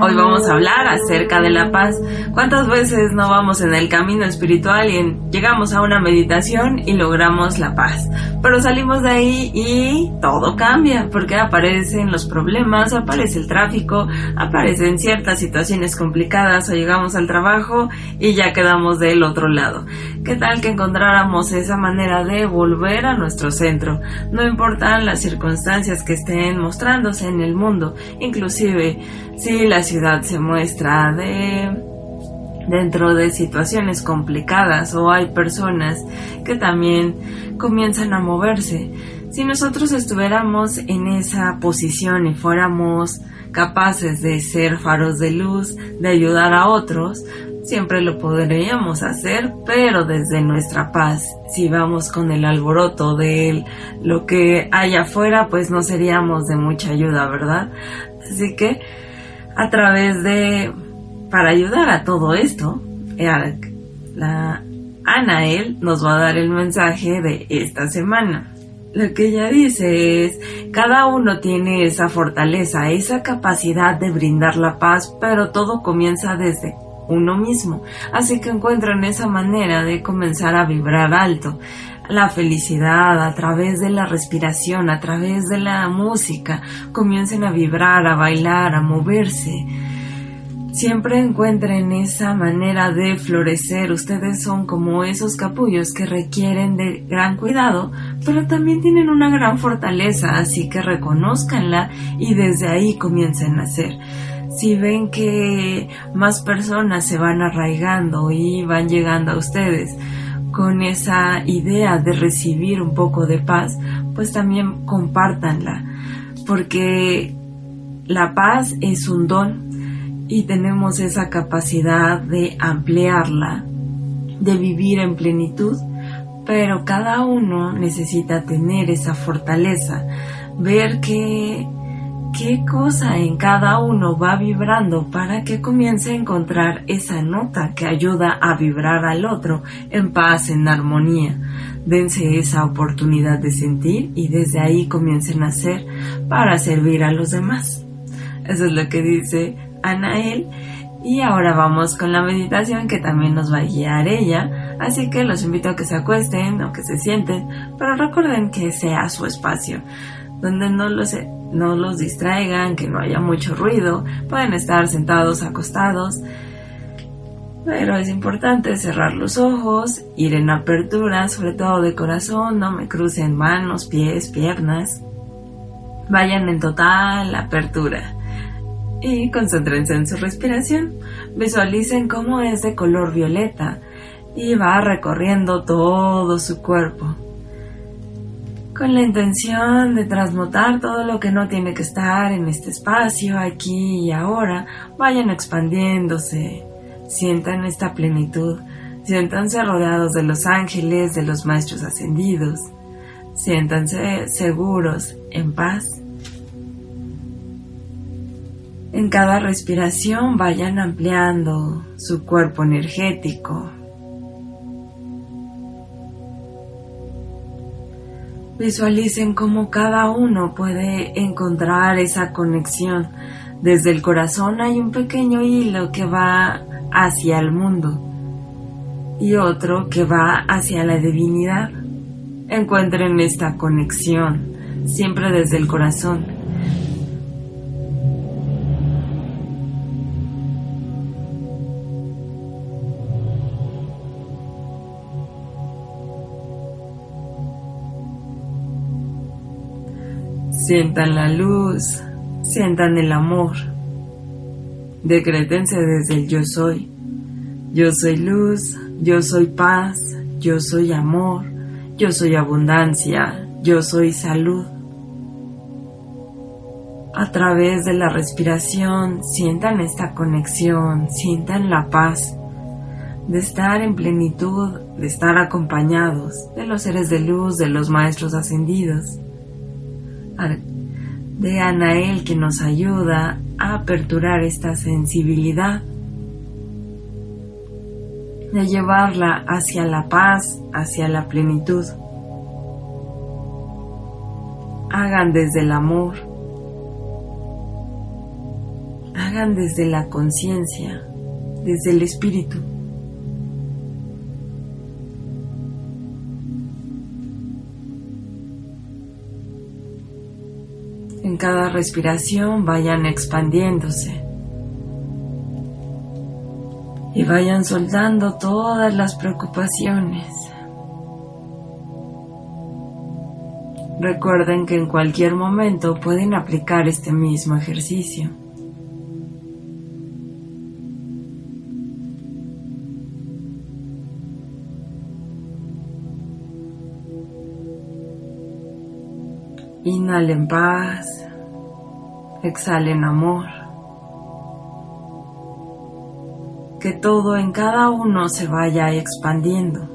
Hoy vamos a hablar acerca de la paz. ¿Cuántas veces no vamos en el camino espiritual y llegamos a una meditación y logramos la paz? Pero salimos de ahí y todo cambia porque aparecen los problemas, aparece el tráfico, aparecen ciertas situaciones complicadas o llegamos al trabajo y ya quedamos del otro lado. ¿Qué tal que encontráramos esa manera de volver a nuestro centro? No importan las circunstancias que estén mostrándose en el mundo, inclusive si la ciudad se muestra de dentro de situaciones complicadas o hay personas que también comienzan a moverse. Si nosotros estuviéramos en esa posición y fuéramos capaces de ser faros de luz, de ayudar a otros, siempre lo podríamos hacer, pero desde nuestra paz. Si vamos con el alboroto de lo que hay afuera, pues no seríamos de mucha ayuda, ¿verdad? Así que a través de, para ayudar a todo esto, la Anael nos va a dar el mensaje de esta semana. Lo que ella dice es, cada uno tiene esa fortaleza, esa capacidad de brindar la paz, pero todo comienza desde uno mismo. Así que encuentran esa manera de comenzar a vibrar alto. La felicidad a través de la respiración, a través de la música, comiencen a vibrar, a bailar, a moverse. Siempre encuentren esa manera de florecer. Ustedes son como esos capullos que requieren de gran cuidado, pero también tienen una gran fortaleza, así que reconozcanla y desde ahí comiencen a hacer si ven que más personas se van arraigando y van llegando a ustedes con esa idea de recibir un poco de paz, pues también compártanla, porque la paz es un don y tenemos esa capacidad de ampliarla, de vivir en plenitud, pero cada uno necesita tener esa fortaleza, ver que qué cosa en cada uno va vibrando para que comience a encontrar esa nota que ayuda a vibrar al otro en paz, en armonía. Dense esa oportunidad de sentir y desde ahí comiencen a hacer para servir a los demás. Eso es lo que dice Anael. Y ahora vamos con la meditación que también nos va a guiar ella. Así que los invito a que se acuesten o que se sienten, pero recuerden que sea su espacio, donde no lo sé no los distraigan, que no haya mucho ruido, pueden estar sentados, acostados, pero es importante cerrar los ojos, ir en apertura, sobre todo de corazón, no me crucen manos, pies, piernas, vayan en total apertura y concéntrense en su respiración, visualicen cómo es de color violeta y va recorriendo todo su cuerpo con la intención de transmutar todo lo que no tiene que estar en este espacio, aquí y ahora, vayan expandiéndose, sientan esta plenitud, siéntanse rodeados de los ángeles, de los maestros ascendidos, siéntanse seguros, en paz. En cada respiración vayan ampliando su cuerpo energético, Visualicen cómo cada uno puede encontrar esa conexión. Desde el corazón hay un pequeño hilo que va hacia el mundo y otro que va hacia la divinidad. Encuentren esta conexión, siempre desde el corazón. Sientan la luz, sientan el amor. Decrétense desde el yo soy. Yo soy luz, yo soy paz, yo soy amor, yo soy abundancia, yo soy salud. A través de la respiración sientan esta conexión, sientan la paz de estar en plenitud, de estar acompañados de los seres de luz, de los maestros ascendidos de Anael que nos ayuda a aperturar esta sensibilidad, de llevarla hacia la paz, hacia la plenitud. Hagan desde el amor. hagan desde la conciencia, desde el espíritu. Cada respiración vayan expandiéndose y vayan soltando todas las preocupaciones. Recuerden que en cualquier momento pueden aplicar este mismo ejercicio. Inhalen paz, exhalen amor. Que todo en cada uno se vaya expandiendo.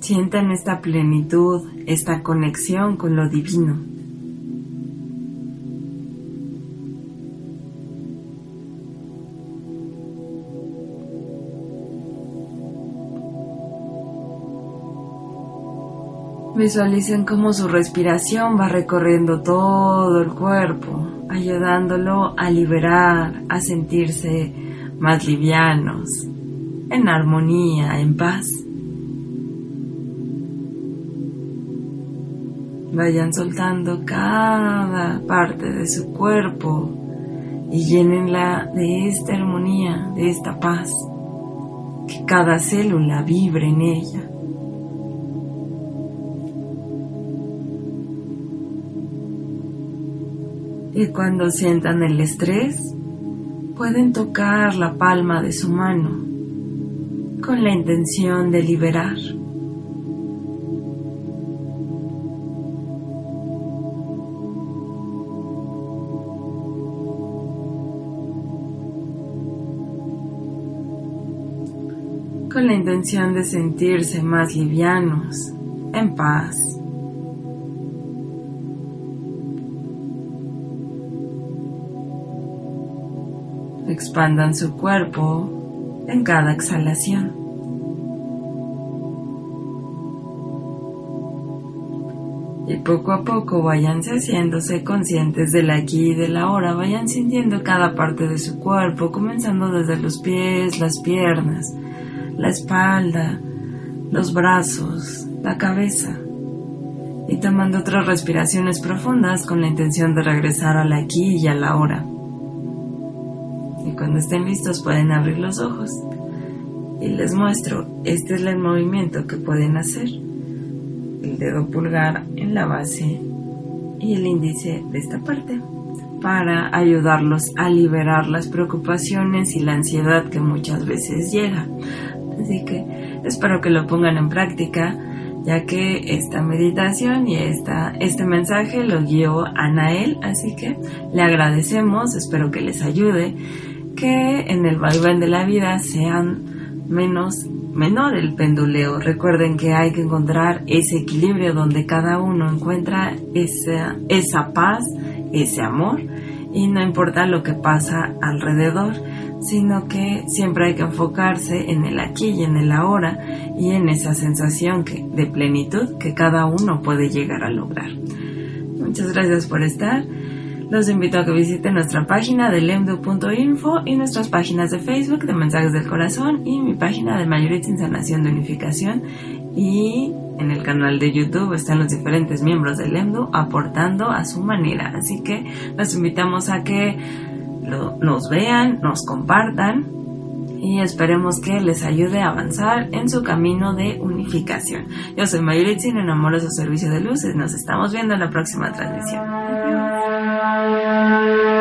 Sientan esta plenitud, esta conexión con lo divino. Visualicen cómo su respiración va recorriendo todo el cuerpo, ayudándolo a liberar, a sentirse más livianos, en armonía, en paz. Vayan soltando cada parte de su cuerpo y llénenla de esta armonía, de esta paz, que cada célula vibre en ella. Y cuando sientan el estrés, pueden tocar la palma de su mano con la intención de liberar. con la intención de sentirse más livianos, en paz. Expandan su cuerpo en cada exhalación. Y poco a poco váyanse haciéndose conscientes del aquí y del ahora, vayan sintiendo cada parte de su cuerpo, comenzando desde los pies, las piernas, la espalda, los brazos, la cabeza y tomando otras respiraciones profundas con la intención de regresar al aquí y a la hora. Cuando estén listos pueden abrir los ojos y les muestro, este es el movimiento que pueden hacer. El dedo pulgar en la base y el índice de esta parte para ayudarlos a liberar las preocupaciones y la ansiedad que muchas veces llega. Así que espero que lo pongan en práctica, ya que esta meditación y esta, este mensaje lo guió Anael, así que le agradecemos, espero que les ayude, que en el vaivén de la vida sean menos menor el penduleo. Recuerden que hay que encontrar ese equilibrio donde cada uno encuentra esa, esa paz, ese amor y no importa lo que pasa alrededor sino que siempre hay que enfocarse en el aquí y en el ahora y en esa sensación que, de plenitud que cada uno puede llegar a lograr. Muchas gracias por estar. Los invito a que visiten nuestra página de lemdu.info y nuestras páginas de Facebook de Mensajes del Corazón y mi página de Mayoritza Insanación de Unificación y en el canal de YouTube están los diferentes miembros del Lemdu aportando a su manera. Así que los invitamos a que nos vean, nos compartan y esperemos que les ayude a avanzar en su camino de unificación. Yo soy Mayuritzin en Amoroso Servicio de Luces. Nos estamos viendo en la próxima transmisión. Música